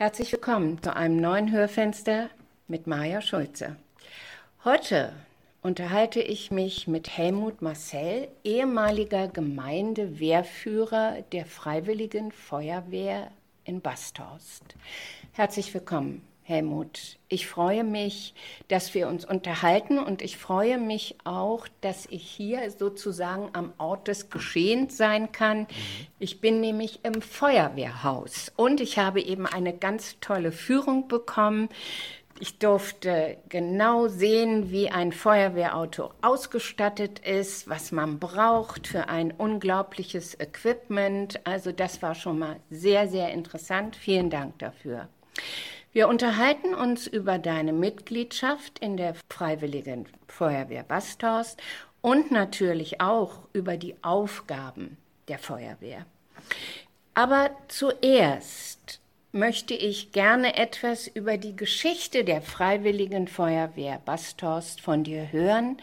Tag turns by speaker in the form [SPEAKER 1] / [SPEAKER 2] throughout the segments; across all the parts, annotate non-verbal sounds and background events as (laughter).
[SPEAKER 1] Herzlich willkommen zu einem neuen Hörfenster mit Maja Schulze. Heute unterhalte ich mich mit Helmut Marcel, ehemaliger Gemeindewehrführer der Freiwilligen Feuerwehr in Basthorst. Herzlich willkommen. Helmut. Ich freue mich, dass wir uns unterhalten und ich freue mich auch, dass ich hier sozusagen am Ort des Geschehens sein kann. Mhm. Ich bin nämlich im Feuerwehrhaus und ich habe eben eine ganz tolle Führung bekommen. Ich durfte genau sehen, wie ein Feuerwehrauto ausgestattet ist, was man braucht für ein unglaubliches Equipment. Also das war schon mal sehr, sehr interessant. Vielen Dank dafür. Wir unterhalten uns über deine Mitgliedschaft in der Freiwilligen Feuerwehr Basthorst und natürlich auch über die Aufgaben der Feuerwehr. Aber zuerst möchte ich gerne etwas über die Geschichte der Freiwilligen Feuerwehr Basthorst von dir hören.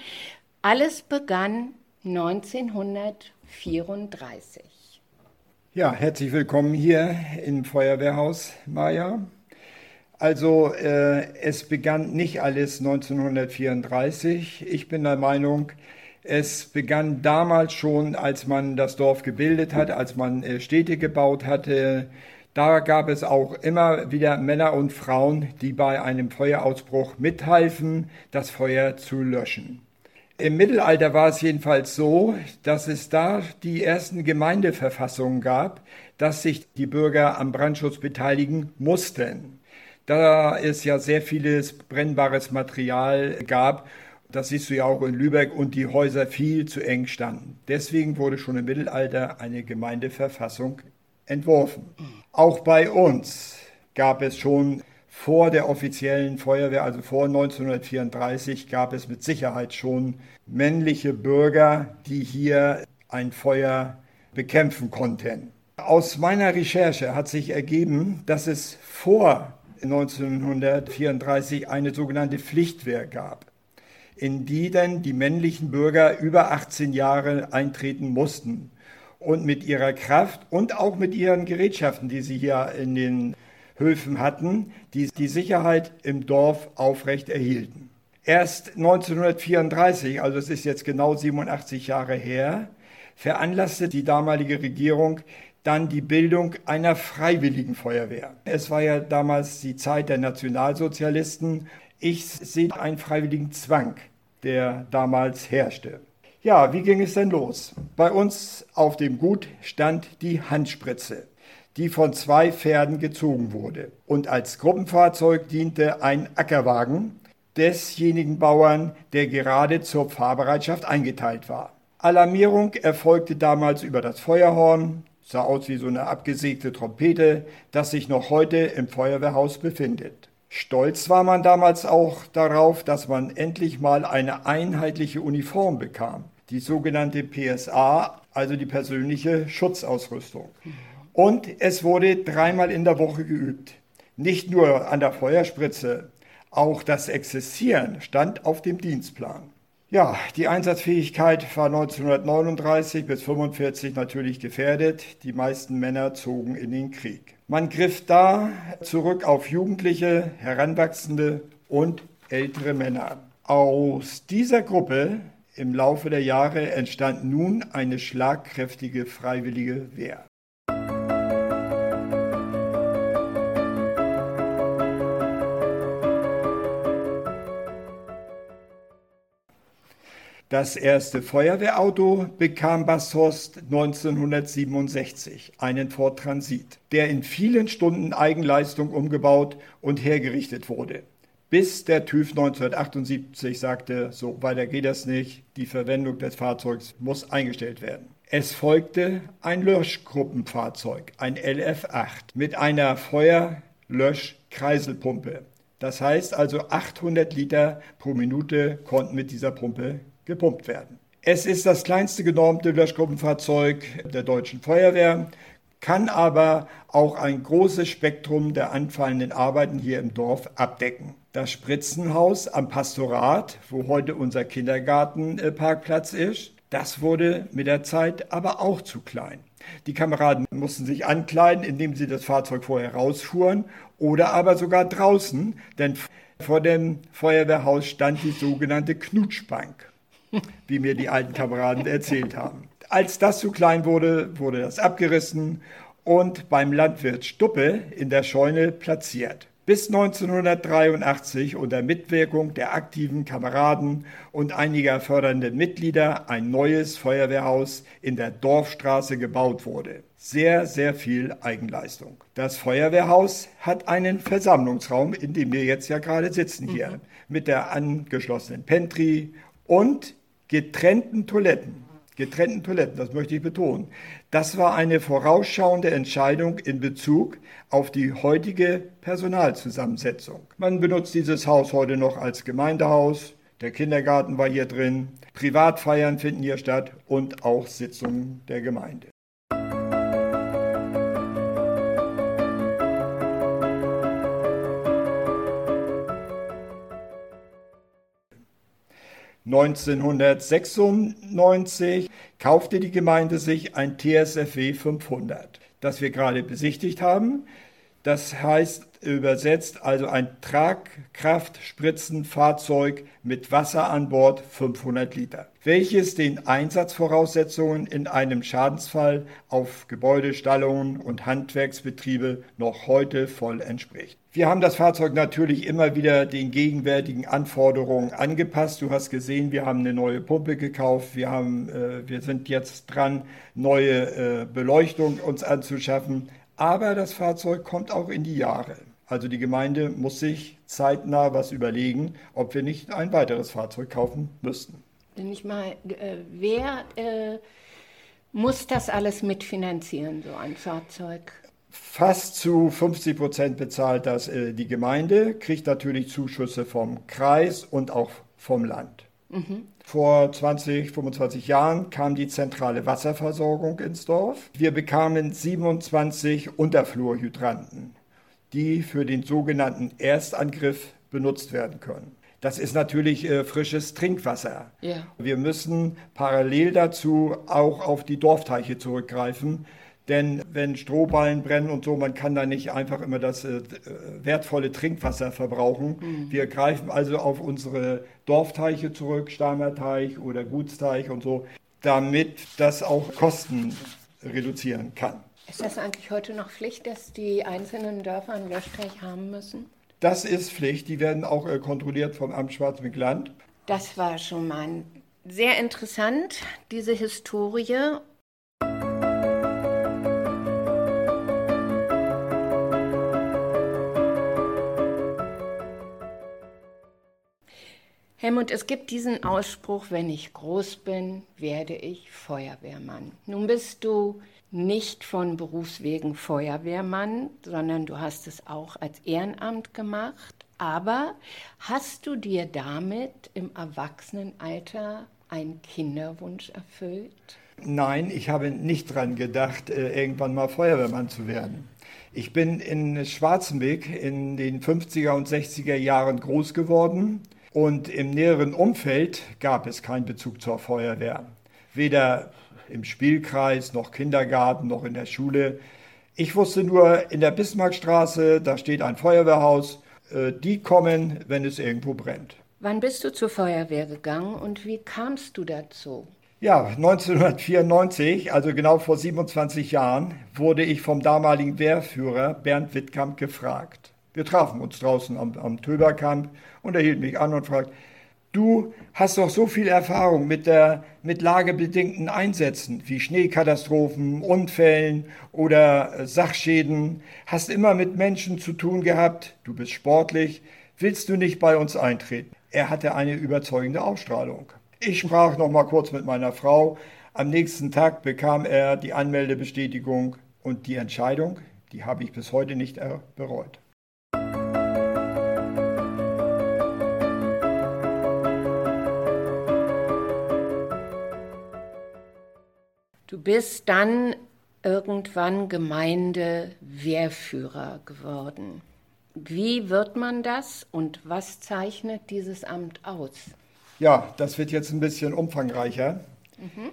[SPEAKER 1] Alles begann 1934.
[SPEAKER 2] Ja, herzlich willkommen hier im Feuerwehrhaus, Maja. Also äh, es begann nicht alles 1934. Ich bin der Meinung, es begann damals schon, als man das Dorf gebildet hat, als man äh, Städte gebaut hatte. Da gab es auch immer wieder Männer und Frauen, die bei einem Feuerausbruch mithalfen, das Feuer zu löschen. Im Mittelalter war es jedenfalls so, dass es da die ersten Gemeindeverfassungen gab, dass sich die Bürger am Brandschutz beteiligen mussten da es ja sehr vieles brennbares Material gab. Das siehst du ja auch in Lübeck und die Häuser viel zu eng standen. Deswegen wurde schon im Mittelalter eine Gemeindeverfassung entworfen. Auch bei uns gab es schon vor der offiziellen Feuerwehr, also vor 1934, gab es mit Sicherheit schon männliche Bürger, die hier ein Feuer bekämpfen konnten. Aus meiner Recherche hat sich ergeben, dass es vor 1934 eine sogenannte Pflichtwehr gab, in die dann die männlichen Bürger über 18 Jahre eintreten mussten und mit ihrer Kraft und auch mit ihren Gerätschaften, die sie hier in den Höfen hatten, die die Sicherheit im Dorf aufrecht erhielten. Erst 1934, also es ist jetzt genau 87 Jahre her, veranlasste die damalige Regierung dann die Bildung einer freiwilligen Feuerwehr. Es war ja damals die Zeit der Nationalsozialisten. Ich sehe einen freiwilligen Zwang, der damals herrschte. Ja, wie ging es denn los? Bei uns auf dem Gut stand die Handspritze, die von zwei Pferden gezogen wurde. Und als Gruppenfahrzeug diente ein Ackerwagen desjenigen Bauern, der gerade zur Fahrbereitschaft eingeteilt war. Alarmierung erfolgte damals über das Feuerhorn, sah aus wie so eine abgesägte Trompete, das sich noch heute im Feuerwehrhaus befindet. Stolz war man damals auch darauf, dass man endlich mal eine einheitliche Uniform bekam, die sogenannte PSA, also die persönliche Schutzausrüstung. Und es wurde dreimal in der Woche geübt. Nicht nur an der Feuerspritze, auch das Exzessieren stand auf dem Dienstplan. Ja, die Einsatzfähigkeit war 1939 bis 1945 natürlich gefährdet. Die meisten Männer zogen in den Krieg. Man griff da zurück auf Jugendliche, Heranwachsende und ältere Männer. Aus dieser Gruppe im Laufe der Jahre entstand nun eine schlagkräftige freiwillige Wehr. Das erste Feuerwehrauto bekam Basshorst 1967, einen Ford Transit, der in vielen Stunden Eigenleistung umgebaut und hergerichtet wurde. Bis der TÜV 1978 sagte, so weiter geht das nicht, die Verwendung des Fahrzeugs muss eingestellt werden. Es folgte ein Löschgruppenfahrzeug, ein LF8, mit einer Feuerlöschkreiselpumpe. Das heißt also 800 Liter pro Minute konnten mit dieser Pumpe gepumpt werden. Es ist das kleinste genormte Löschgruppenfahrzeug der deutschen Feuerwehr, kann aber auch ein großes Spektrum der anfallenden Arbeiten hier im Dorf abdecken. Das Spritzenhaus am Pastorat, wo heute unser Kindergartenparkplatz ist, Das wurde mit der Zeit aber auch zu klein. Die Kameraden mussten sich ankleiden, indem sie das Fahrzeug vorher rausfuhren oder aber sogar draußen, denn vor dem Feuerwehrhaus stand die sogenannte Knutschbank, (laughs) wie mir die alten Kameraden erzählt haben. Als das zu klein wurde, wurde das abgerissen und beim Landwirt Stuppe in der Scheune platziert bis 1983 unter Mitwirkung der aktiven Kameraden und einiger fördernden Mitglieder ein neues Feuerwehrhaus in der Dorfstraße gebaut wurde. Sehr, sehr viel Eigenleistung. Das Feuerwehrhaus hat einen Versammlungsraum, in dem wir jetzt ja gerade sitzen hier, mhm. mit der angeschlossenen Pantry und getrennten Toiletten getrennten Toiletten, das möchte ich betonen. Das war eine vorausschauende Entscheidung in Bezug auf die heutige Personalzusammensetzung. Man benutzt dieses Haus heute noch als Gemeindehaus, der Kindergarten war hier drin, Privatfeiern finden hier statt und auch Sitzungen der Gemeinde. 1996 kaufte die Gemeinde sich ein TSFW 500, das wir gerade besichtigt haben. Das heißt übersetzt also ein Tragkraftspritzenfahrzeug mit Wasser an Bord 500 Liter, welches den Einsatzvoraussetzungen in einem Schadensfall auf Gebäude, Stallungen und Handwerksbetriebe noch heute voll entspricht. Wir haben das Fahrzeug natürlich immer wieder den gegenwärtigen Anforderungen angepasst. Du hast gesehen, wir haben eine neue Pumpe gekauft. Wir, haben, äh, wir sind jetzt dran, neue äh, Beleuchtung uns anzuschaffen. Aber das Fahrzeug kommt auch in die Jahre. Also die Gemeinde muss sich zeitnah was überlegen, ob wir nicht ein weiteres Fahrzeug kaufen müssten.
[SPEAKER 1] Denn ich mal, äh, wer äh, muss das alles mitfinanzieren, so ein Fahrzeug?
[SPEAKER 2] Fast zu 50 Prozent bezahlt das äh, die Gemeinde, kriegt natürlich Zuschüsse vom Kreis und auch vom Land. Mhm. Vor 20, 25 Jahren kam die zentrale Wasserversorgung ins Dorf. Wir bekamen 27 Unterflurhydranten, die für den sogenannten Erstangriff benutzt werden können. Das ist natürlich äh, frisches Trinkwasser. Yeah. Wir müssen parallel dazu auch auf die Dorfteiche zurückgreifen, denn wenn Strohballen brennen und so, man kann da nicht einfach immer das äh, wertvolle Trinkwasser verbrauchen. Mhm. Wir greifen also auf unsere Dorfteiche zurück, Steimerteich oder Gutsteich und so, damit das auch Kosten reduzieren kann.
[SPEAKER 1] Ist das eigentlich heute noch Pflicht, dass die einzelnen Dörfer einen Löschteich haben müssen?
[SPEAKER 2] Das ist Pflicht. Die werden auch äh, kontrolliert vom Amt Schwarzmeckland.
[SPEAKER 1] Das war schon mal sehr interessant, diese Historie. Helmut, es gibt diesen Ausspruch, wenn ich groß bin, werde ich Feuerwehrmann. Nun bist du nicht von Berufswegen Feuerwehrmann, sondern du hast es auch als Ehrenamt gemacht. Aber hast du dir damit im Erwachsenenalter einen Kinderwunsch erfüllt?
[SPEAKER 2] Nein, ich habe nicht daran gedacht, äh, irgendwann mal Feuerwehrmann zu werden. Ich bin in Schwarzenbeck in den 50er und 60er Jahren groß geworden und im näheren Umfeld gab es keinen Bezug zur Feuerwehr. Weder im Spielkreis, noch Kindergarten, noch in der Schule. Ich wusste nur, in der Bismarckstraße, da steht ein Feuerwehrhaus. Äh, die kommen, wenn es irgendwo brennt.
[SPEAKER 1] Wann bist du zur Feuerwehr gegangen und wie kamst du dazu?
[SPEAKER 2] Ja, 1994, also genau vor 27 Jahren, wurde ich vom damaligen Wehrführer Bernd Wittkamp gefragt. Wir trafen uns draußen am, am Töberkamp und er hielt mich an und fragte, du hast doch so viel Erfahrung mit, der, mit lagebedingten Einsätzen wie Schneekatastrophen, Unfällen oder Sachschäden, hast immer mit Menschen zu tun gehabt, du bist sportlich, willst du nicht bei uns eintreten? Er hatte eine überzeugende Ausstrahlung. Ich sprach noch mal kurz mit meiner Frau. Am nächsten Tag bekam er die Anmeldebestätigung und die Entscheidung, die habe ich bis heute nicht bereut.
[SPEAKER 1] Du bist dann irgendwann Gemeindewehrführer geworden. Wie wird man das und was zeichnet dieses Amt aus?
[SPEAKER 2] Ja, das wird jetzt ein bisschen umfangreicher. Mhm.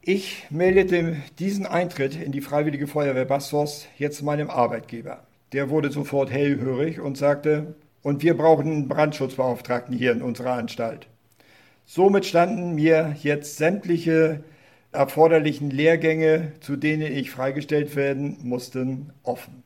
[SPEAKER 2] Ich meldete diesen Eintritt in die Freiwillige Feuerwehr Bastos jetzt meinem Arbeitgeber. Der wurde sofort hellhörig und sagte, und wir brauchen einen Brandschutzbeauftragten hier in unserer Anstalt. Somit standen mir jetzt sämtliche erforderlichen Lehrgänge, zu denen ich freigestellt werden musste, offen.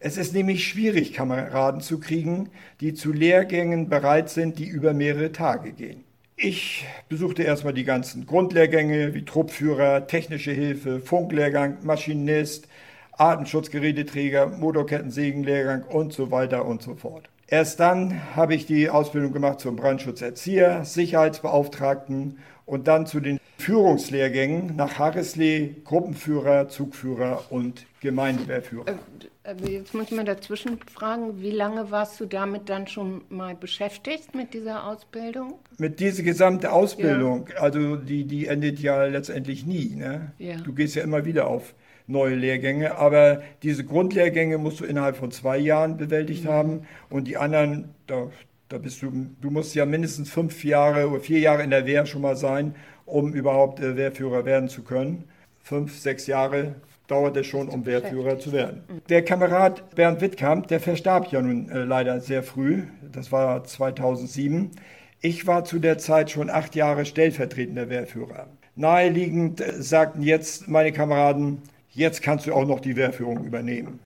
[SPEAKER 2] Es ist nämlich schwierig, Kameraden zu kriegen, die zu Lehrgängen bereit sind, die über mehrere Tage gehen. Ich besuchte erstmal die ganzen Grundlehrgänge wie Truppführer, technische Hilfe, Funklehrgang, Maschinist, Artenschutzgeräteträger, Motorkettensägenlehrgang und so weiter und so fort. Erst dann habe ich die Ausbildung gemacht zum Brandschutzerzieher, Sicherheitsbeauftragten und dann zu den Führungslehrgängen nach Harrisley, Gruppenführer, Zugführer und Gemeindewehrführer.
[SPEAKER 1] Äh, äh, jetzt muss ich mal dazwischen fragen, wie lange warst du damit dann schon mal beschäftigt mit dieser Ausbildung?
[SPEAKER 2] Mit dieser gesamten Ausbildung, ja. also die, die endet ja letztendlich nie. Ne? Ja. Du gehst ja immer wieder auf neue Lehrgänge, aber diese Grundlehrgänge musst du innerhalb von zwei Jahren bewältigt mhm. haben und die anderen, da, da bist du, du musst ja mindestens fünf Jahre oder vier Jahre in der Wehr schon mal sein, um überhaupt äh, Wehrführer werden zu können. Fünf, sechs Jahre dauert es schon, um Wehrführer zu werden. Mhm. Der Kamerad Bernd Wittkamp, der verstarb ja nun äh, leider sehr früh, das war 2007. Ich war zu der Zeit schon acht Jahre stellvertretender Wehrführer. Naheliegend äh, sagten jetzt meine Kameraden, Jetzt kannst du auch noch die Wehrführung übernehmen.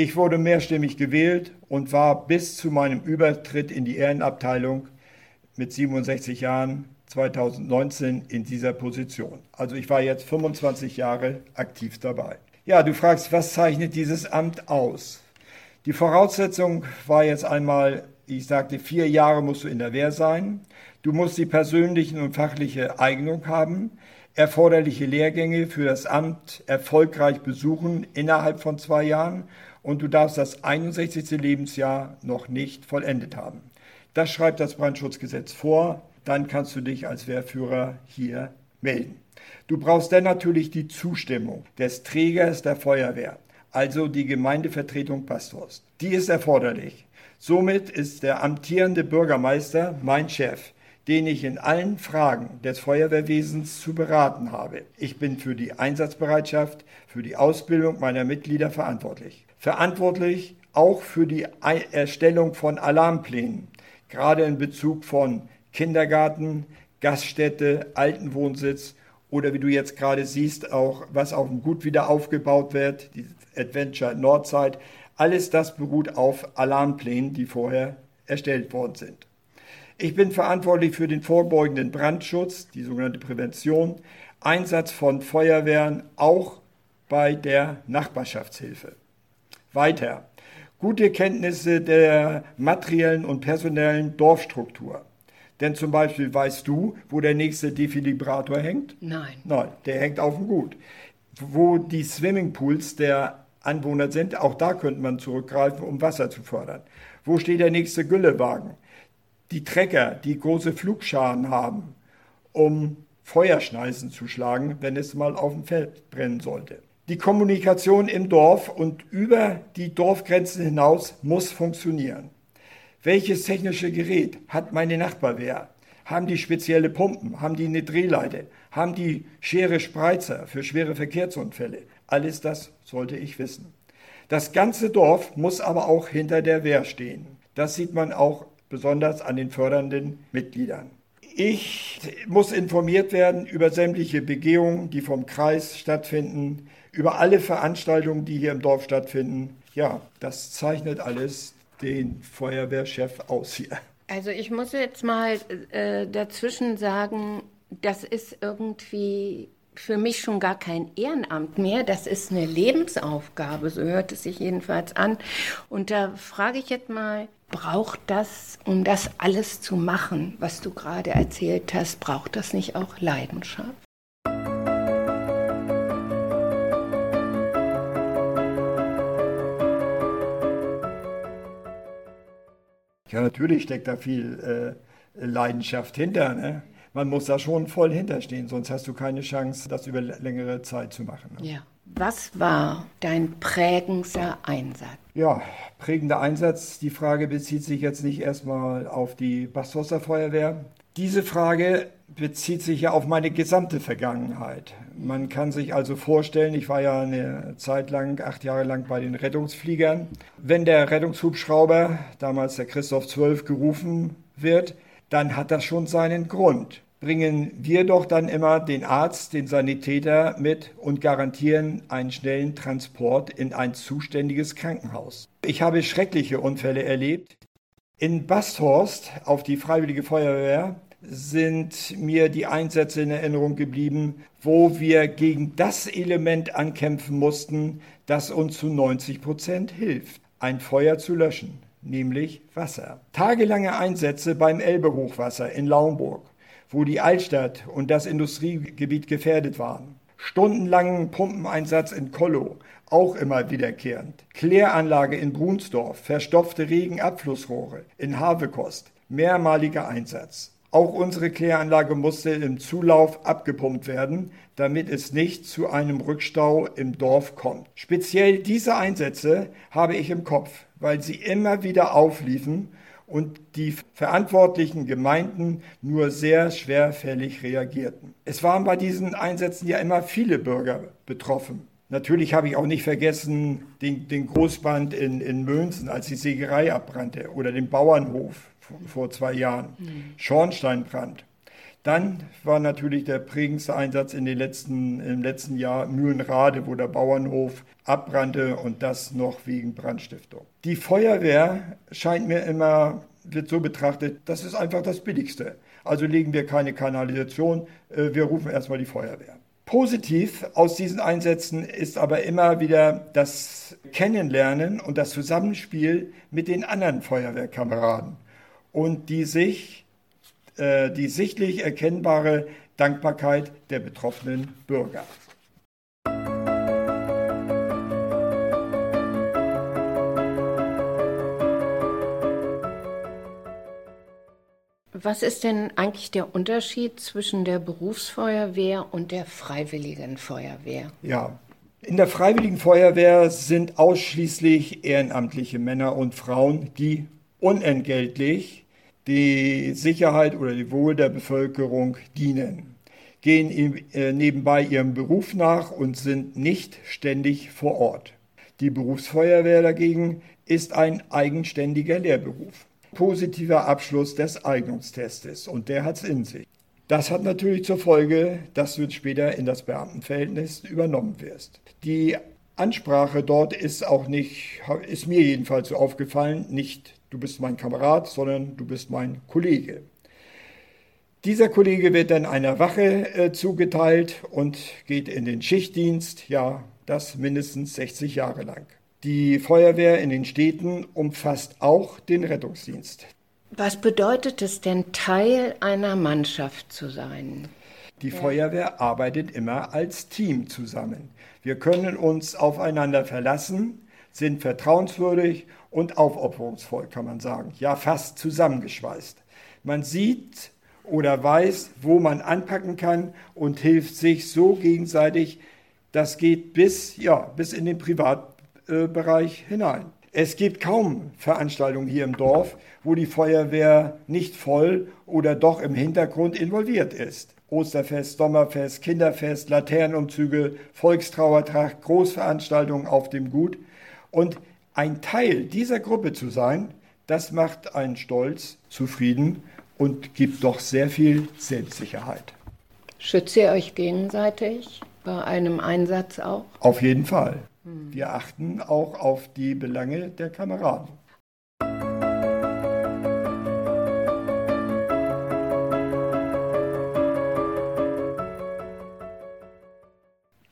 [SPEAKER 2] Ich wurde mehrstimmig gewählt und war bis zu meinem Übertritt in die Ehrenabteilung mit 67 Jahren 2019 in dieser Position. Also ich war jetzt 25 Jahre aktiv dabei. Ja, du fragst, was zeichnet dieses Amt aus? Die Voraussetzung war jetzt einmal ich sagte, vier Jahre musst du in der Wehr sein. Du musst die persönliche und fachliche Eignung haben, erforderliche Lehrgänge für das Amt erfolgreich besuchen innerhalb von zwei Jahren und du darfst das 61. Lebensjahr noch nicht vollendet haben. Das schreibt das Brandschutzgesetz vor. Dann kannst du dich als Wehrführer hier melden. Du brauchst dann natürlich die Zustimmung des Trägers der Feuerwehr, also die Gemeindevertretung Pastors. Die ist erforderlich. Somit ist der amtierende Bürgermeister mein Chef, den ich in allen Fragen des Feuerwehrwesens zu beraten habe. Ich bin für die Einsatzbereitschaft, für die Ausbildung meiner Mitglieder verantwortlich. Verantwortlich auch für die Erstellung von Alarmplänen, gerade in Bezug von Kindergarten, Gaststätte, Altenwohnsitz oder wie du jetzt gerade siehst, auch was auf dem Gut wieder aufgebaut wird, die Adventure Nordzeit. Alles das beruht auf Alarmplänen, die vorher erstellt worden sind. Ich bin verantwortlich für den vorbeugenden Brandschutz, die sogenannte Prävention, Einsatz von Feuerwehren auch bei der Nachbarschaftshilfe. Weiter. Gute Kenntnisse der materiellen und personellen Dorfstruktur. Denn zum Beispiel weißt du, wo der nächste Defibrillator hängt?
[SPEAKER 1] Nein.
[SPEAKER 2] Nein, der hängt auf dem Gut. Wo die Swimmingpools der Anwohner sind. Auch da könnte man zurückgreifen, um Wasser zu fördern. Wo steht der nächste Güllewagen? Die Trecker, die große Flugscharen haben, um Feuerschneisen zu schlagen, wenn es mal auf dem Feld brennen sollte. Die Kommunikation im Dorf und über die Dorfgrenzen hinaus muss funktionieren. Welches technische Gerät hat meine Nachbarwehr? Haben die spezielle Pumpen? Haben die eine Drehleite? Haben die Schere Spreizer für schwere Verkehrsunfälle? Alles das sollte ich wissen. Das ganze Dorf muss aber auch hinter der Wehr stehen. Das sieht man auch besonders an den fördernden Mitgliedern. Ich muss informiert werden über sämtliche Begehungen, die vom Kreis stattfinden, über alle Veranstaltungen, die hier im Dorf stattfinden. Ja, das zeichnet alles den Feuerwehrchef aus hier.
[SPEAKER 1] Also ich muss jetzt mal äh, dazwischen sagen, das ist irgendwie für mich schon gar kein Ehrenamt mehr. Das ist eine Lebensaufgabe, so hört es sich jedenfalls an. Und da frage ich jetzt mal, braucht das, um das alles zu machen, was du gerade erzählt hast, braucht das nicht auch Leidenschaft?
[SPEAKER 2] Ja, natürlich steckt da viel äh, Leidenschaft hinter. Ne? man muss da schon voll hinterstehen, sonst hast du keine Chance, das über längere Zeit zu machen.
[SPEAKER 1] Ne? Ja. Was war dein prägendster Einsatz?
[SPEAKER 2] Ja, prägender Einsatz. Die Frage bezieht sich jetzt nicht erstmal auf die Bastosser Feuerwehr. Diese Frage bezieht sich ja auf meine gesamte Vergangenheit. Man kann sich also vorstellen, ich war ja eine Zeit lang, acht Jahre lang bei den Rettungsfliegern. Wenn der Rettungshubschrauber, damals der Christoph 12, gerufen wird, dann hat das schon seinen Grund. Bringen wir doch dann immer den Arzt, den Sanitäter mit und garantieren einen schnellen Transport in ein zuständiges Krankenhaus. Ich habe schreckliche Unfälle erlebt. In Basthorst auf die Freiwillige Feuerwehr sind mir die Einsätze in Erinnerung geblieben, wo wir gegen das Element ankämpfen mussten, das uns zu 90 Prozent hilft, ein Feuer zu löschen, nämlich Wasser. Tagelange Einsätze beim Elbe-Hochwasser in Laumburg, wo die Altstadt und das Industriegebiet gefährdet waren. Stundenlangen Pumpeneinsatz in Kollow, auch immer wiederkehrend. Kläranlage in Brunsdorf, verstopfte Regenabflussrohre in Havekost, mehrmaliger Einsatz. Auch unsere Kläranlage musste im Zulauf abgepumpt werden, damit es nicht zu einem Rückstau im Dorf kommt. Speziell diese Einsätze habe ich im Kopf, weil sie immer wieder aufliefen und die verantwortlichen Gemeinden nur sehr schwerfällig reagierten. Es waren bei diesen Einsätzen ja immer viele Bürger betroffen. Natürlich habe ich auch nicht vergessen den, den Großband in, in Mönsen, als die Sägerei abbrannte, oder den Bauernhof vor zwei Jahren. Mhm. Schornsteinbrand. Dann war natürlich der prägendste Einsatz in den letzten, im letzten Jahr Mühlenrade, wo der Bauernhof abbrannte und das noch wegen Brandstiftung. Die Feuerwehr scheint mir immer, wird so betrachtet, das ist einfach das Billigste. Also legen wir keine Kanalisation, äh, wir rufen erstmal die Feuerwehr. Positiv aus diesen Einsätzen ist aber immer wieder das Kennenlernen und das Zusammenspiel mit den anderen Feuerwehrkameraden und die sich äh, die sichtlich erkennbare Dankbarkeit der betroffenen Bürger.
[SPEAKER 1] Was ist denn eigentlich der Unterschied zwischen der Berufsfeuerwehr und der Freiwilligen Feuerwehr?
[SPEAKER 2] Ja, in der Freiwilligen Feuerwehr sind ausschließlich ehrenamtliche Männer und Frauen, die unentgeltlich die Sicherheit oder die Wohl der Bevölkerung dienen, gehen äh, nebenbei ihrem Beruf nach und sind nicht ständig vor Ort. Die Berufsfeuerwehr dagegen ist ein eigenständiger Lehrberuf. Positiver Abschluss des Eignungstestes und der hat es in sich. Das hat natürlich zur Folge, dass du später in das Beamtenverhältnis übernommen wirst. Die Ansprache dort ist auch nicht, ist mir jedenfalls so aufgefallen, nicht du bist mein Kamerad, sondern du bist mein Kollege. Dieser Kollege wird dann einer Wache äh, zugeteilt und geht in den Schichtdienst, ja, das mindestens 60 Jahre lang. Die Feuerwehr in den Städten umfasst auch den Rettungsdienst.
[SPEAKER 1] Was bedeutet es denn, Teil einer Mannschaft zu sein?
[SPEAKER 2] Die ja. Feuerwehr arbeitet immer als Team zusammen. Wir können uns aufeinander verlassen, sind vertrauenswürdig und aufopferungsvoll, kann man sagen. Ja, fast zusammengeschweißt. Man sieht oder weiß, wo man anpacken kann und hilft sich so gegenseitig. Das geht bis, ja, bis in den Privatbereich hinein. Es gibt kaum Veranstaltungen hier im Dorf, wo die Feuerwehr nicht voll oder doch im Hintergrund involviert ist. Osterfest, Sommerfest, Kinderfest, Laternenumzüge, Volkstrauertracht, Großveranstaltungen auf dem Gut. Und ein Teil dieser Gruppe zu sein, das macht einen stolz, zufrieden und gibt doch sehr viel Selbstsicherheit.
[SPEAKER 1] Schützt ihr euch gegenseitig bei einem Einsatz auch?
[SPEAKER 2] Auf jeden Fall. Wir achten auch auf die Belange der Kameraden.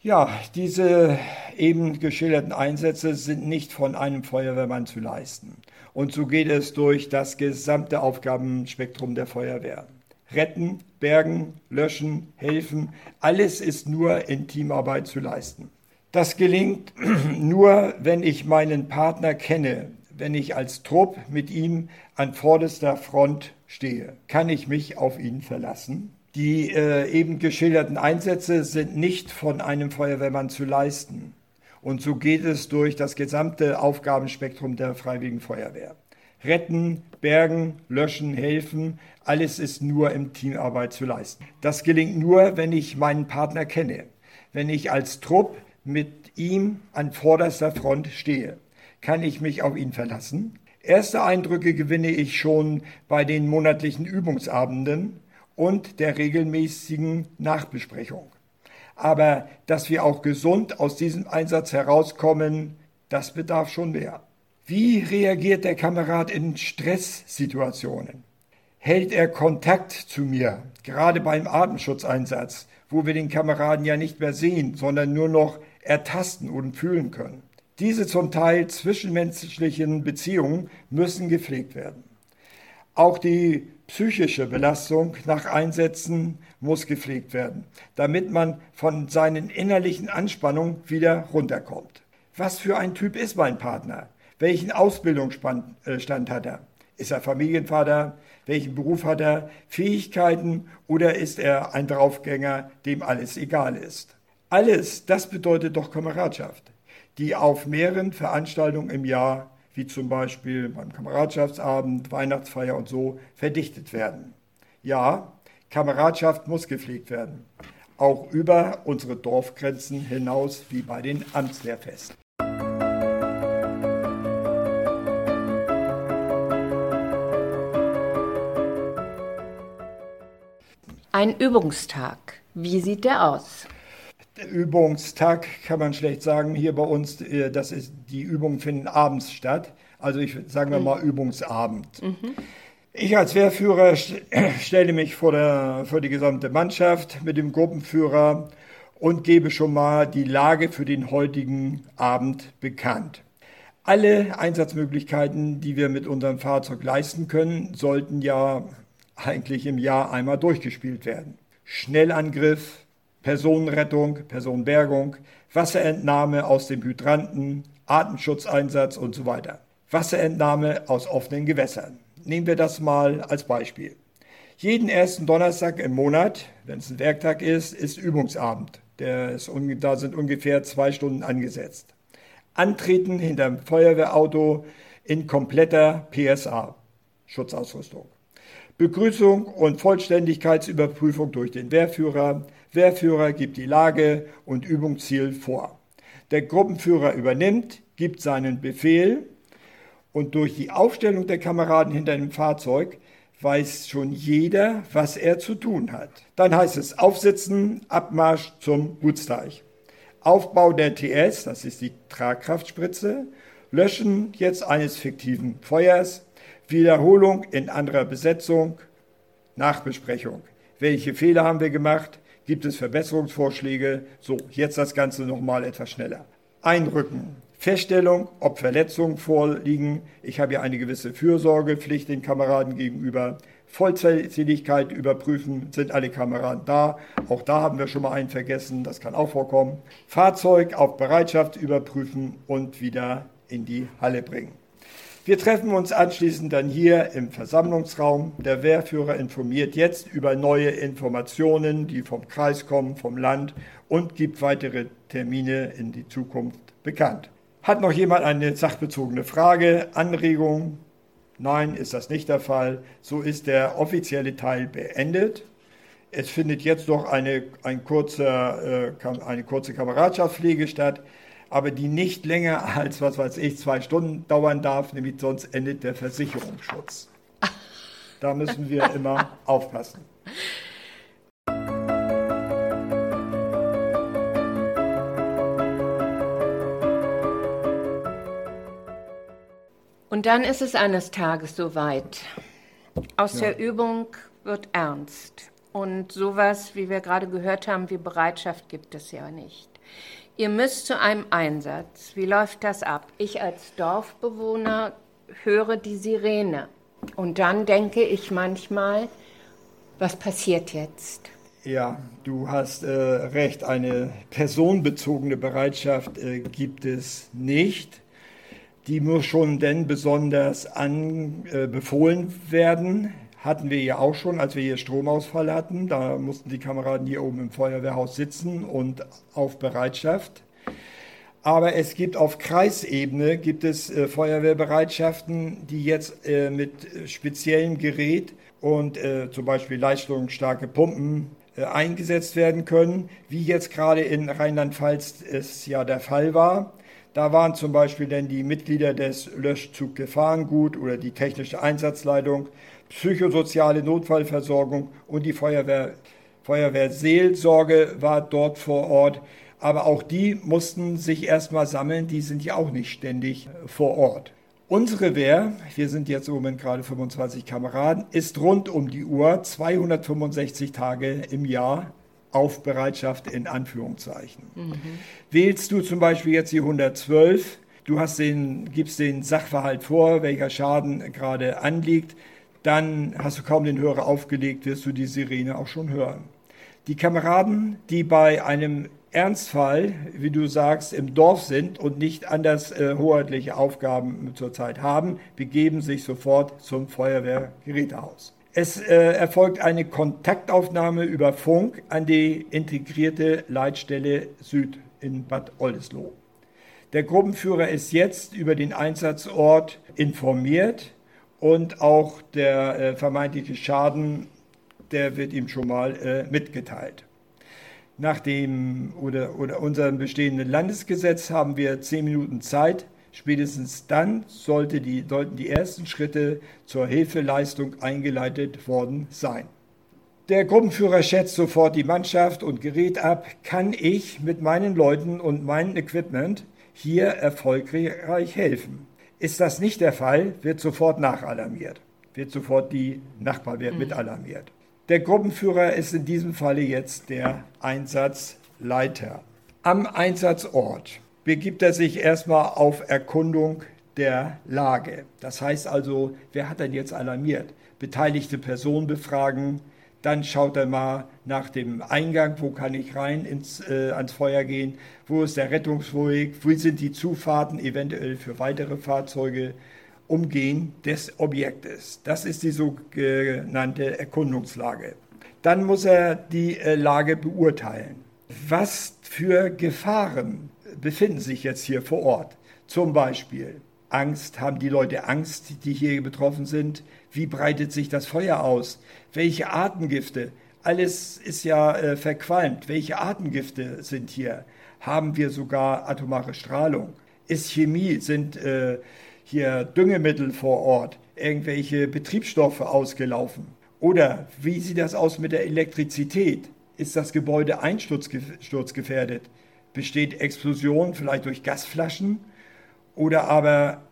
[SPEAKER 2] Ja, diese eben geschilderten Einsätze sind nicht von einem Feuerwehrmann zu leisten. Und so geht es durch das gesamte Aufgabenspektrum der Feuerwehr. Retten, bergen, löschen, helfen, alles ist nur in Teamarbeit zu leisten. Das gelingt (clears throat) nur, wenn ich meinen Partner kenne, wenn ich als Trupp mit ihm an vorderster Front stehe. Kann ich mich auf ihn verlassen? Die äh, eben geschilderten Einsätze sind nicht von einem Feuerwehrmann zu leisten. Und so geht es durch das gesamte Aufgabenspektrum der Freiwilligen Feuerwehr. Retten, bergen, löschen, helfen, alles ist nur im Teamarbeit zu leisten. Das gelingt nur, wenn ich meinen Partner kenne, wenn ich als Trupp mit ihm an vorderster Front stehe. Kann ich mich auf ihn verlassen? Erste Eindrücke gewinne ich schon bei den monatlichen Übungsabenden und der regelmäßigen Nachbesprechung. Aber dass wir auch gesund aus diesem Einsatz herauskommen, das bedarf schon mehr. Wie reagiert der Kamerad in Stresssituationen? Hält er Kontakt zu mir, gerade beim Atemschutzeinsatz, wo wir den Kameraden ja nicht mehr sehen, sondern nur noch ertasten und fühlen können? Diese zum Teil zwischenmenschlichen Beziehungen müssen gepflegt werden. Auch die psychische Belastung nach Einsätzen muss gepflegt werden, damit man von seinen innerlichen Anspannungen wieder runterkommt. Was für ein Typ ist mein Partner? Welchen Ausbildungsstand äh, hat er? Ist er Familienvater? Welchen Beruf hat er? Fähigkeiten? Oder ist er ein Draufgänger, dem alles egal ist? Alles, das bedeutet doch Kameradschaft, die auf mehreren Veranstaltungen im Jahr wie zum Beispiel beim Kameradschaftsabend, Weihnachtsfeier und so, verdichtet werden. Ja, Kameradschaft muss gepflegt werden, auch über unsere Dorfgrenzen hinaus wie bei den Amtslehrfesten.
[SPEAKER 1] Ein Übungstag, wie sieht der aus?
[SPEAKER 2] Übungstag kann man schlecht sagen. Hier bei uns, äh, das ist, die Übungen finden abends statt. Also ich sagen wir mhm. mal Übungsabend. Mhm. Ich als Wehrführer stelle mich vor, der, vor die gesamte Mannschaft mit dem Gruppenführer und gebe schon mal die Lage für den heutigen Abend bekannt. Alle Einsatzmöglichkeiten, die wir mit unserem Fahrzeug leisten können, sollten ja eigentlich im Jahr einmal durchgespielt werden. Schnellangriff, Personenrettung, Personenbergung, Wasserentnahme aus dem Hydranten, Artenschutzeinsatz und so weiter. Wasserentnahme aus offenen Gewässern. Nehmen wir das mal als Beispiel. Jeden ersten Donnerstag im Monat, wenn es ein Werktag ist, ist Übungsabend. Ist, da sind ungefähr zwei Stunden angesetzt. Antreten hinterm Feuerwehrauto in kompletter PSA, Schutzausrüstung. Begrüßung und Vollständigkeitsüberprüfung durch den Wehrführer, Wehrführer gibt die Lage und Übungsziel vor. Der Gruppenführer übernimmt, gibt seinen Befehl und durch die Aufstellung der Kameraden hinter dem Fahrzeug weiß schon jeder, was er zu tun hat. Dann heißt es Aufsitzen, Abmarsch zum Gutsteich. Aufbau der TS, das ist die Tragkraftspritze, Löschen jetzt eines fiktiven Feuers, Wiederholung in anderer Besetzung, Nachbesprechung. Welche Fehler haben wir gemacht? Gibt es Verbesserungsvorschläge? So, jetzt das Ganze nochmal etwas schneller. Einrücken. Feststellung, ob Verletzungen vorliegen. Ich habe ja eine gewisse Fürsorgepflicht den Kameraden gegenüber. Vollzähligkeit überprüfen, sind alle Kameraden da. Auch da haben wir schon mal einen vergessen, das kann auch vorkommen. Fahrzeug auf Bereitschaft überprüfen und wieder in die Halle bringen. Wir treffen uns anschließend dann hier im Versammlungsraum. Der Wehrführer informiert jetzt über neue Informationen, die vom Kreis kommen, vom Land und gibt weitere Termine in die Zukunft bekannt. Hat noch jemand eine sachbezogene Frage, Anregung? Nein, ist das nicht der Fall. So ist der offizielle Teil beendet. Es findet jetzt noch eine, ein kurzer, äh, eine kurze Kameradschaftspflege statt aber die nicht länger als, was weiß ich, zwei Stunden dauern darf, nämlich sonst endet der Versicherungsschutz. Da müssen wir immer (laughs) aufpassen.
[SPEAKER 1] Und dann ist es eines Tages soweit. Aus ja. der Übung wird ernst. Und sowas, wie wir gerade gehört haben, wie Bereitschaft gibt es ja nicht. Ihr müsst zu einem Einsatz. Wie läuft das ab? Ich als Dorfbewohner höre die Sirene. Und dann denke ich manchmal, was passiert jetzt?
[SPEAKER 2] Ja, du hast äh, recht. Eine personenbezogene Bereitschaft äh, gibt es nicht. Die muss schon denn besonders anbefohlen äh, werden hatten wir ja auch schon, als wir hier Stromausfall hatten. Da mussten die Kameraden hier oben im Feuerwehrhaus sitzen und auf Bereitschaft. Aber es gibt auf Kreisebene gibt es äh, Feuerwehrbereitschaften, die jetzt äh, mit speziellem Gerät und äh, zum Beispiel leistungsstarke Pumpen äh, eingesetzt werden können, wie jetzt gerade in Rheinland-Pfalz es ja der Fall war. Da waren zum Beispiel dann die Mitglieder des Löschzug Gefahrengut oder die technische Einsatzleitung, psychosoziale Notfallversorgung und die Feuerwehr, Feuerwehrseelsorge war dort vor Ort. Aber auch die mussten sich erstmal sammeln, die sind ja auch nicht ständig äh, vor Ort. Unsere Wehr, wir sind jetzt im Moment gerade 25 Kameraden, ist rund um die Uhr 265 Tage im Jahr auf Bereitschaft in Anführungszeichen. Mhm. Wählst du zum Beispiel jetzt die 112, du hast den, gibst den Sachverhalt vor, welcher Schaden gerade anliegt, dann hast du kaum den Hörer aufgelegt, wirst du die Sirene auch schon hören. Die Kameraden, die bei einem Ernstfall, wie du sagst, im Dorf sind und nicht anders äh, hoheitliche Aufgaben zurzeit haben, begeben sich sofort zum Feuerwehrgerätehaus. Es äh, erfolgt eine Kontaktaufnahme über Funk an die integrierte Leitstelle Süd in Bad Oldesloe. Der Gruppenführer ist jetzt über den Einsatzort informiert und auch der äh, vermeintliche Schaden, der wird ihm schon mal äh, mitgeteilt. Nach dem oder, oder unserem bestehenden Landesgesetz haben wir zehn Minuten Zeit. Spätestens dann sollte die, sollten die ersten Schritte zur Hilfeleistung eingeleitet worden sein. Der Gruppenführer schätzt sofort die Mannschaft und Gerät ab. Kann ich mit meinen Leuten und meinem Equipment hier erfolgreich helfen? Ist das nicht der Fall, wird sofort nachalarmiert, wird sofort die Nachbarwehr mhm. mit alarmiert. Der Gruppenführer ist in diesem Falle jetzt der Einsatzleiter. Am Einsatzort begibt er sich erstmal auf Erkundung der Lage. Das heißt also, wer hat denn jetzt alarmiert? Beteiligte Personen befragen, dann schaut er mal nach dem Eingang, wo kann ich rein ins, äh, ans Feuer gehen, wo ist der Rettungsweg, wo sind die Zufahrten eventuell für weitere Fahrzeuge, Umgehen des Objektes. Das ist die sogenannte Erkundungslage. Dann muss er die äh, Lage beurteilen. Was für Gefahren befinden sich jetzt hier vor Ort? Zum Beispiel Angst, haben die Leute Angst, die hier betroffen sind? Wie breitet sich das Feuer aus? Welche Atemgifte? Alles ist ja äh, verqualmt. Welche Atemgifte sind hier? Haben wir sogar atomare Strahlung? Ist Chemie, sind äh, hier Düngemittel vor Ort, irgendwelche Betriebsstoffe ausgelaufen? Oder wie sieht das aus mit der Elektrizität? Ist das Gebäude einsturzgefährdet? Besteht Explosion vielleicht durch Gasflaschen? Oder aber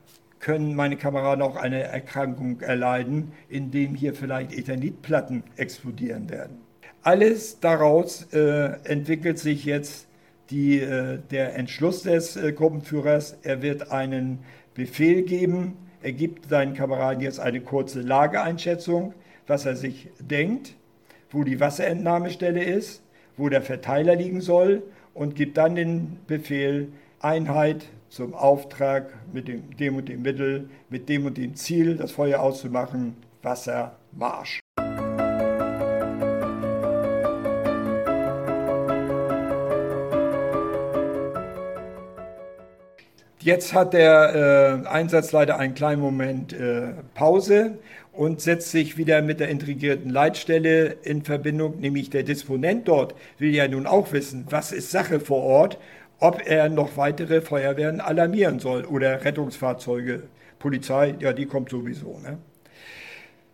[SPEAKER 2] können meine Kameraden auch eine Erkrankung erleiden, indem hier vielleicht Ethanitplatten explodieren werden? Alles daraus äh, entwickelt sich jetzt die, äh, der Entschluss des äh, Gruppenführers. Er wird einen Befehl geben. Er gibt seinen Kameraden jetzt eine kurze Lageeinschätzung, was er sich denkt, wo die Wasserentnahmestelle ist, wo der Verteiler liegen soll und gibt dann den Befehl, Einheit zum Auftrag mit dem, dem und dem Mittel, mit dem und dem Ziel, das Feuer auszumachen, Wasser, Marsch. Jetzt hat der äh, Einsatzleiter einen kleinen Moment äh, Pause und setzt sich wieder mit der integrierten Leitstelle in Verbindung, nämlich der Disponent dort will ja nun auch wissen, was ist Sache vor Ort, ob er noch weitere Feuerwehren alarmieren soll oder Rettungsfahrzeuge, Polizei, ja, die kommt sowieso. Ne?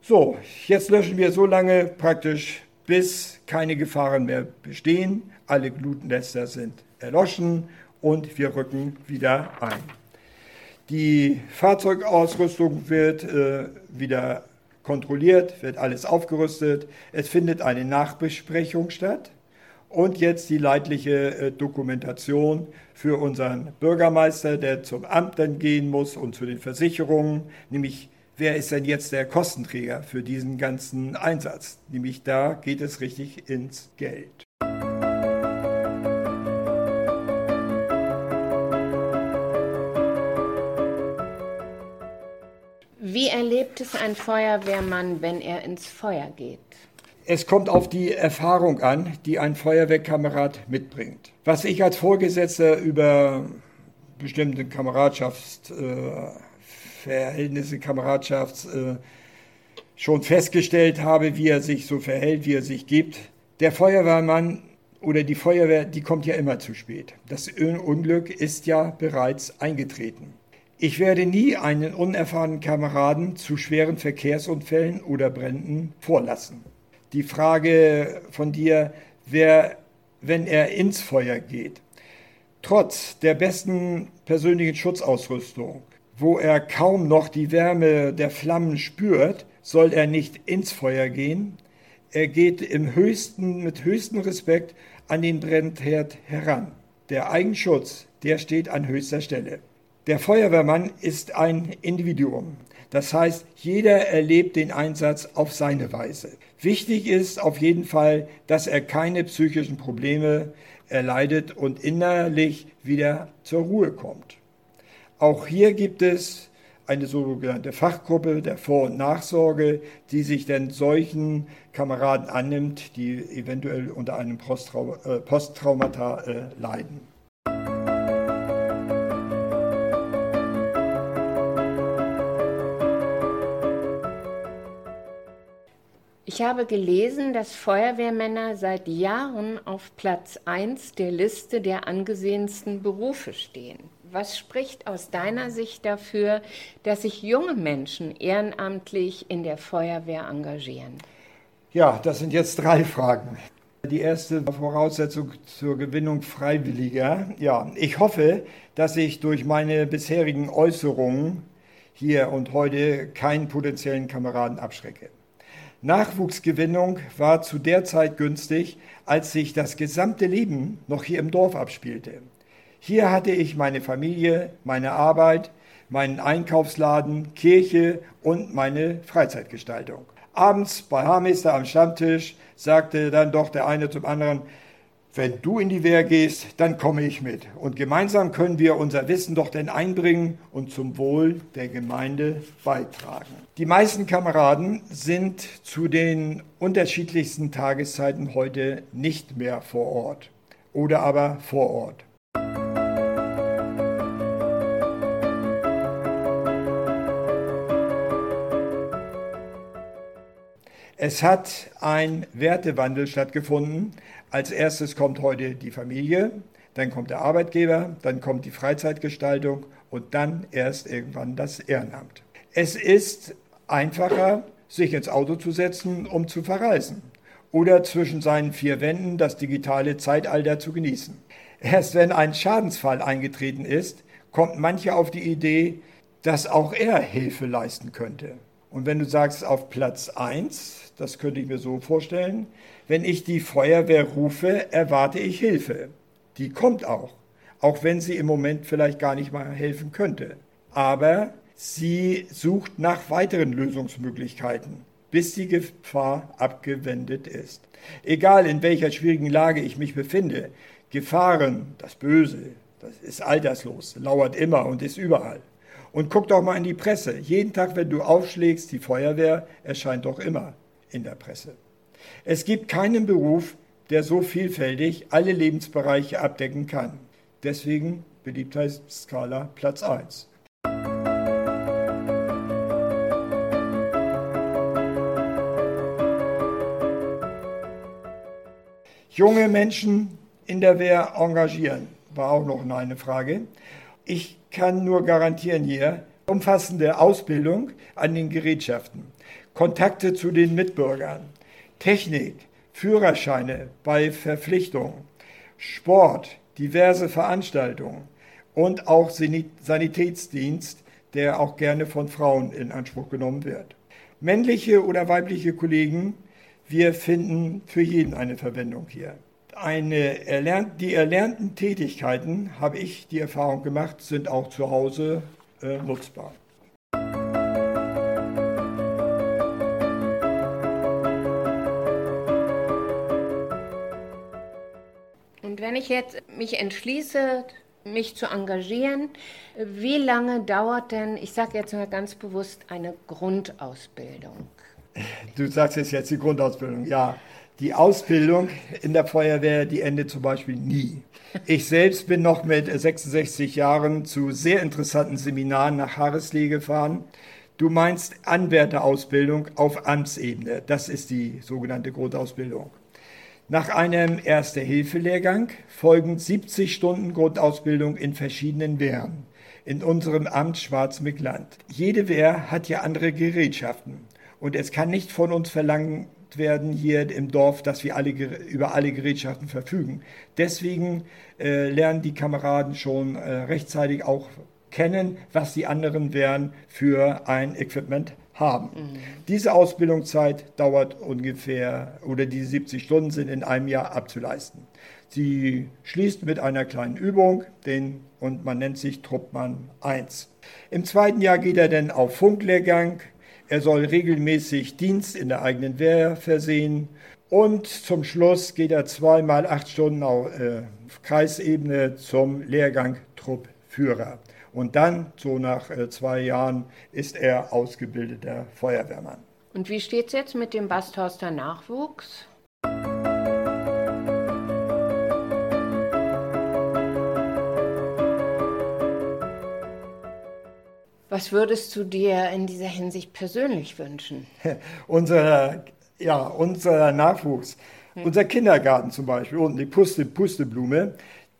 [SPEAKER 2] So, jetzt löschen wir so lange praktisch, bis keine Gefahren mehr bestehen, alle Glutennester sind erloschen und wir rücken wieder ein. Die Fahrzeugausrüstung wird äh, wieder kontrolliert, wird alles aufgerüstet. Es findet eine Nachbesprechung statt und jetzt die leidliche äh, Dokumentation für unseren Bürgermeister, der zum Amt dann gehen muss und zu den Versicherungen, nämlich wer ist denn jetzt der Kostenträger für diesen ganzen Einsatz? Nämlich da geht es richtig ins Geld.
[SPEAKER 1] Wie erlebt es ein Feuerwehrmann, wenn er ins Feuer geht?
[SPEAKER 2] Es kommt auf die Erfahrung an, die ein Feuerwehrkamerad mitbringt. Was ich als Vorgesetzter über bestimmte Kameradschaftsverhältnisse, äh, Kameradschafts äh, schon festgestellt habe, wie er sich so verhält, wie er sich gibt. Der Feuerwehrmann oder die Feuerwehr, die kommt ja immer zu spät. Das Unglück ist ja bereits eingetreten. Ich werde nie einen unerfahrenen Kameraden zu schweren Verkehrsunfällen oder Bränden vorlassen. Die Frage von dir, wer, wenn er ins Feuer geht, trotz der besten persönlichen Schutzausrüstung, wo er kaum noch die Wärme der Flammen spürt, soll er nicht ins Feuer gehen. Er geht im höchsten, mit höchstem Respekt an den Brennherd heran. Der Eigenschutz, der steht an höchster Stelle. Der Feuerwehrmann ist ein Individuum. Das heißt, jeder erlebt den Einsatz auf seine Weise. Wichtig ist auf jeden Fall, dass er keine psychischen Probleme erleidet und innerlich wieder zur Ruhe kommt. Auch hier gibt es eine sogenannte Fachgruppe der Vor- und Nachsorge, die sich denn solchen Kameraden annimmt, die eventuell unter einem äh, Posttraumata äh, leiden.
[SPEAKER 1] Ich habe gelesen, dass Feuerwehrmänner seit Jahren auf Platz 1 der Liste der angesehensten Berufe stehen. Was spricht aus deiner Sicht dafür, dass sich junge Menschen ehrenamtlich in der Feuerwehr engagieren?
[SPEAKER 2] Ja, das sind jetzt drei Fragen. Die erste Voraussetzung zur Gewinnung Freiwilliger. Ja, ich hoffe, dass ich durch meine bisherigen Äußerungen hier und heute keinen potenziellen Kameraden abschrecke. Nachwuchsgewinnung war zu der Zeit günstig, als sich das gesamte Leben noch hier im Dorf abspielte. Hier hatte ich meine Familie, meine Arbeit, meinen Einkaufsladen, Kirche und meine Freizeitgestaltung. Abends bei Haarmeister am Stammtisch sagte dann doch der eine zum anderen, wenn du in die Wehr gehst, dann komme ich mit. Und gemeinsam können wir unser Wissen doch denn einbringen und zum Wohl der Gemeinde beitragen. Die meisten Kameraden sind zu den unterschiedlichsten Tageszeiten heute nicht mehr vor Ort oder aber vor Ort. Es hat ein Wertewandel stattgefunden. Als erstes kommt heute die Familie, dann kommt der Arbeitgeber, dann kommt die Freizeitgestaltung und dann erst irgendwann das Ehrenamt. Es ist einfacher, sich ins Auto zu setzen, um zu verreisen oder zwischen seinen vier Wänden das digitale Zeitalter zu genießen. Erst wenn ein Schadensfall eingetreten ist, kommt mancher auf die Idee, dass auch er Hilfe leisten könnte. Und wenn du sagst auf Platz 1, das könnte ich mir so vorstellen, wenn ich die Feuerwehr rufe, erwarte ich Hilfe. Die kommt auch, auch wenn sie im Moment vielleicht gar nicht mal helfen könnte. Aber sie sucht nach weiteren Lösungsmöglichkeiten, bis die Gefahr abgewendet ist. Egal in welcher schwierigen Lage ich mich befinde, Gefahren, das Böse, das ist alterslos, lauert immer und ist überall. Und guck doch mal in die Presse. Jeden Tag, wenn du aufschlägst, die Feuerwehr erscheint doch immer in der Presse. Es gibt keinen Beruf, der so vielfältig alle Lebensbereiche abdecken kann. Deswegen Beliebtheitsskala Platz 1. Junge Menschen in der Wehr engagieren, war auch noch eine Frage. Ich kann nur garantieren hier, umfassende Ausbildung an den Gerätschaften, Kontakte zu den Mitbürgern, Technik, Führerscheine bei Verpflichtung, Sport, diverse Veranstaltungen und auch Sanitätsdienst, der auch gerne von Frauen in Anspruch genommen wird. Männliche oder weibliche Kollegen, wir finden für jeden eine Verwendung hier eine erlernt, die erlernten Tätigkeiten, habe ich die Erfahrung gemacht, sind auch zu Hause äh, nutzbar.
[SPEAKER 1] Und wenn ich jetzt mich entschließe, mich zu engagieren. Wie lange dauert denn, ich sage jetzt mal ganz bewusst, eine Grundausbildung?
[SPEAKER 2] Du sagst es jetzt die Grundausbildung, ja. Die Ausbildung in der Feuerwehr, die endet zum Beispiel nie. Ich selbst bin noch mit 66 Jahren zu sehr interessanten Seminaren nach Haareslee gefahren. Du meinst Anwärterausbildung auf Amtsebene. Das ist die sogenannte Grundausbildung. Nach einem Erste-Hilfe-Lehrgang folgen 70 Stunden Grundausbildung in verschiedenen Wehren in unserem Amt Schwarzmeckland. Jede Wehr hat ja andere Gerätschaften und es kann nicht von uns verlangt werden hier im Dorf, dass wir alle, über alle Gerätschaften verfügen. Deswegen äh, lernen die Kameraden schon äh, rechtzeitig auch kennen, was die anderen Wehren für ein Equipment haben. Mhm. Diese Ausbildungszeit dauert ungefähr, oder die 70 Stunden sind in einem Jahr abzuleisten. Sie schließt mit einer kleinen Übung, den, und man nennt sich Truppmann 1. Im zweiten Jahr geht er dann auf Funklehrgang. Er soll regelmäßig Dienst in der eigenen Wehr versehen. Und zum Schluss geht er zweimal acht Stunden auf äh, Kreisebene zum Lehrgang Truppführer. Und dann, so nach äh, zwei Jahren, ist er ausgebildeter Feuerwehrmann.
[SPEAKER 1] Und wie steht es jetzt mit dem Basthorster Nachwuchs? Was würdest du dir in dieser Hinsicht persönlich wünschen? (laughs)
[SPEAKER 2] unser, ja, unser Nachwuchs, hm. unser Kindergarten zum Beispiel, unten die Puste, Pusteblume,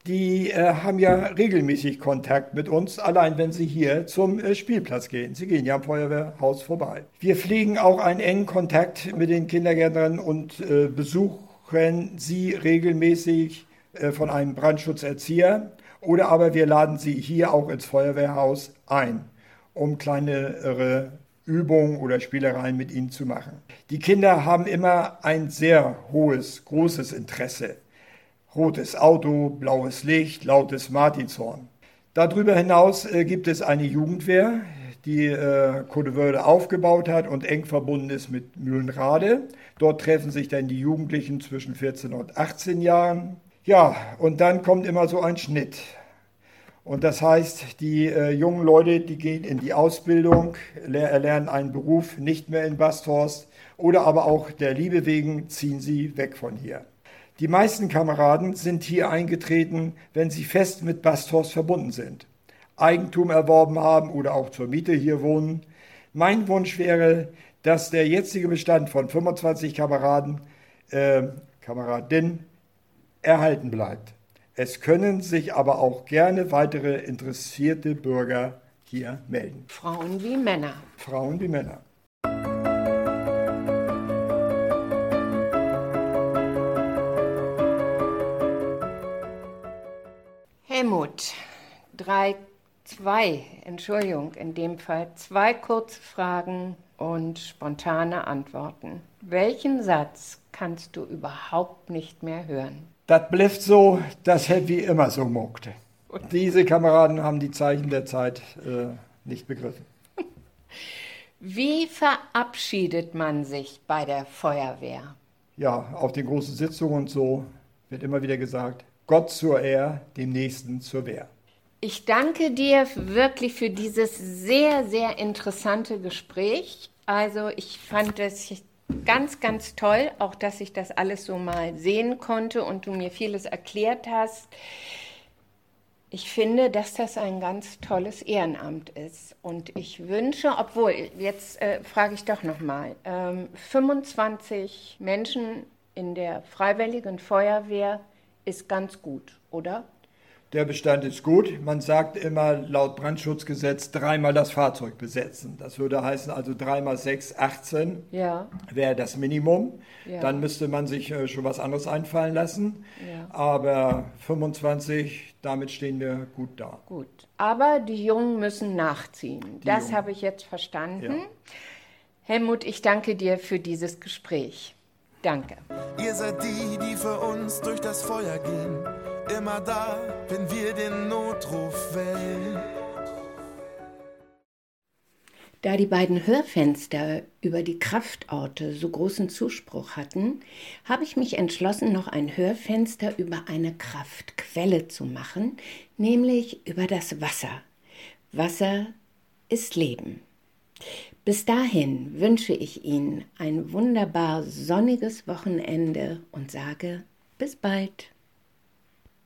[SPEAKER 2] die äh, haben ja regelmäßig Kontakt mit uns, allein wenn sie hier zum äh, Spielplatz gehen. Sie gehen ja am Feuerwehrhaus vorbei. Wir pflegen auch einen engen Kontakt mit den Kindergärtnern und äh, besuchen sie regelmäßig äh, von einem Brandschutzerzieher oder aber wir laden sie hier auch ins Feuerwehrhaus ein, um kleinere Übungen oder Spielereien mit ihnen zu machen. Die Kinder haben immer ein sehr hohes, großes Interesse rotes Auto, blaues Licht, lautes Martinshorn. Darüber hinaus äh, gibt es eine Jugendwehr, die äh, Kodewörde aufgebaut hat und eng verbunden ist mit Mühlenrade. Dort treffen sich dann die Jugendlichen zwischen 14 und 18 Jahren. Ja, und dann kommt immer so ein Schnitt. Und das heißt, die äh, jungen Leute, die gehen in die Ausbildung, erlernen einen Beruf nicht mehr in Basthorst oder aber auch der Liebe wegen ziehen sie weg von hier. Die meisten Kameraden sind hier eingetreten, wenn sie fest mit Basthorst verbunden sind, Eigentum erworben haben oder auch zur Miete hier wohnen. Mein Wunsch wäre, dass der jetzige Bestand von 25 Kameraden, äh, Kameradinnen erhalten bleibt. Es können sich aber auch gerne weitere interessierte Bürger hier melden.
[SPEAKER 1] Frauen wie Männer.
[SPEAKER 2] Frauen wie Männer.
[SPEAKER 1] Helmut, drei, zwei, Entschuldigung, in dem Fall zwei kurze Fragen und spontane Antworten. Welchen Satz kannst du überhaupt nicht mehr hören?
[SPEAKER 2] Das bleibt so, das hätte wie immer so mochte. Diese Kameraden haben die Zeichen der Zeit äh, nicht begriffen.
[SPEAKER 1] Wie verabschiedet man sich bei der Feuerwehr?
[SPEAKER 2] Ja, auf den großen Sitzungen und so wird immer wieder gesagt, Gott zur Ehr, dem Nächsten zur Wehr.
[SPEAKER 1] Ich danke dir wirklich für dieses sehr, sehr interessante Gespräch. Also ich fand es ganz, ganz toll, auch dass ich das alles so mal sehen konnte und du mir vieles erklärt hast. Ich finde, dass das ein ganz tolles Ehrenamt ist. Und ich wünsche, obwohl, jetzt äh, frage ich doch nochmal, ähm, 25 Menschen in der Freiwilligen Feuerwehr ist ganz gut, oder?
[SPEAKER 2] Der Bestand ist gut. Man sagt immer laut Brandschutzgesetz dreimal das Fahrzeug besetzen. Das würde heißen also dreimal sechs, 18 ja. wäre das Minimum. Ja. Dann müsste man sich äh, schon was anderes einfallen lassen. Ja. Aber 25, damit stehen wir gut da.
[SPEAKER 1] Gut. Aber die Jungen müssen nachziehen. Die das habe ich jetzt verstanden. Helmut, ich danke dir für dieses Gespräch. Danke.
[SPEAKER 3] Ihr seid die, die für uns durch das Feuer gehen. Immer da, wenn wir den Notruf wählen.
[SPEAKER 1] Da die beiden Hörfenster über die Kraftorte so großen Zuspruch hatten, habe ich mich entschlossen, noch ein Hörfenster über eine Kraftquelle zu machen, nämlich über das Wasser. Wasser ist Leben. Bis dahin wünsche ich Ihnen ein wunderbar sonniges Wochenende und sage bis bald.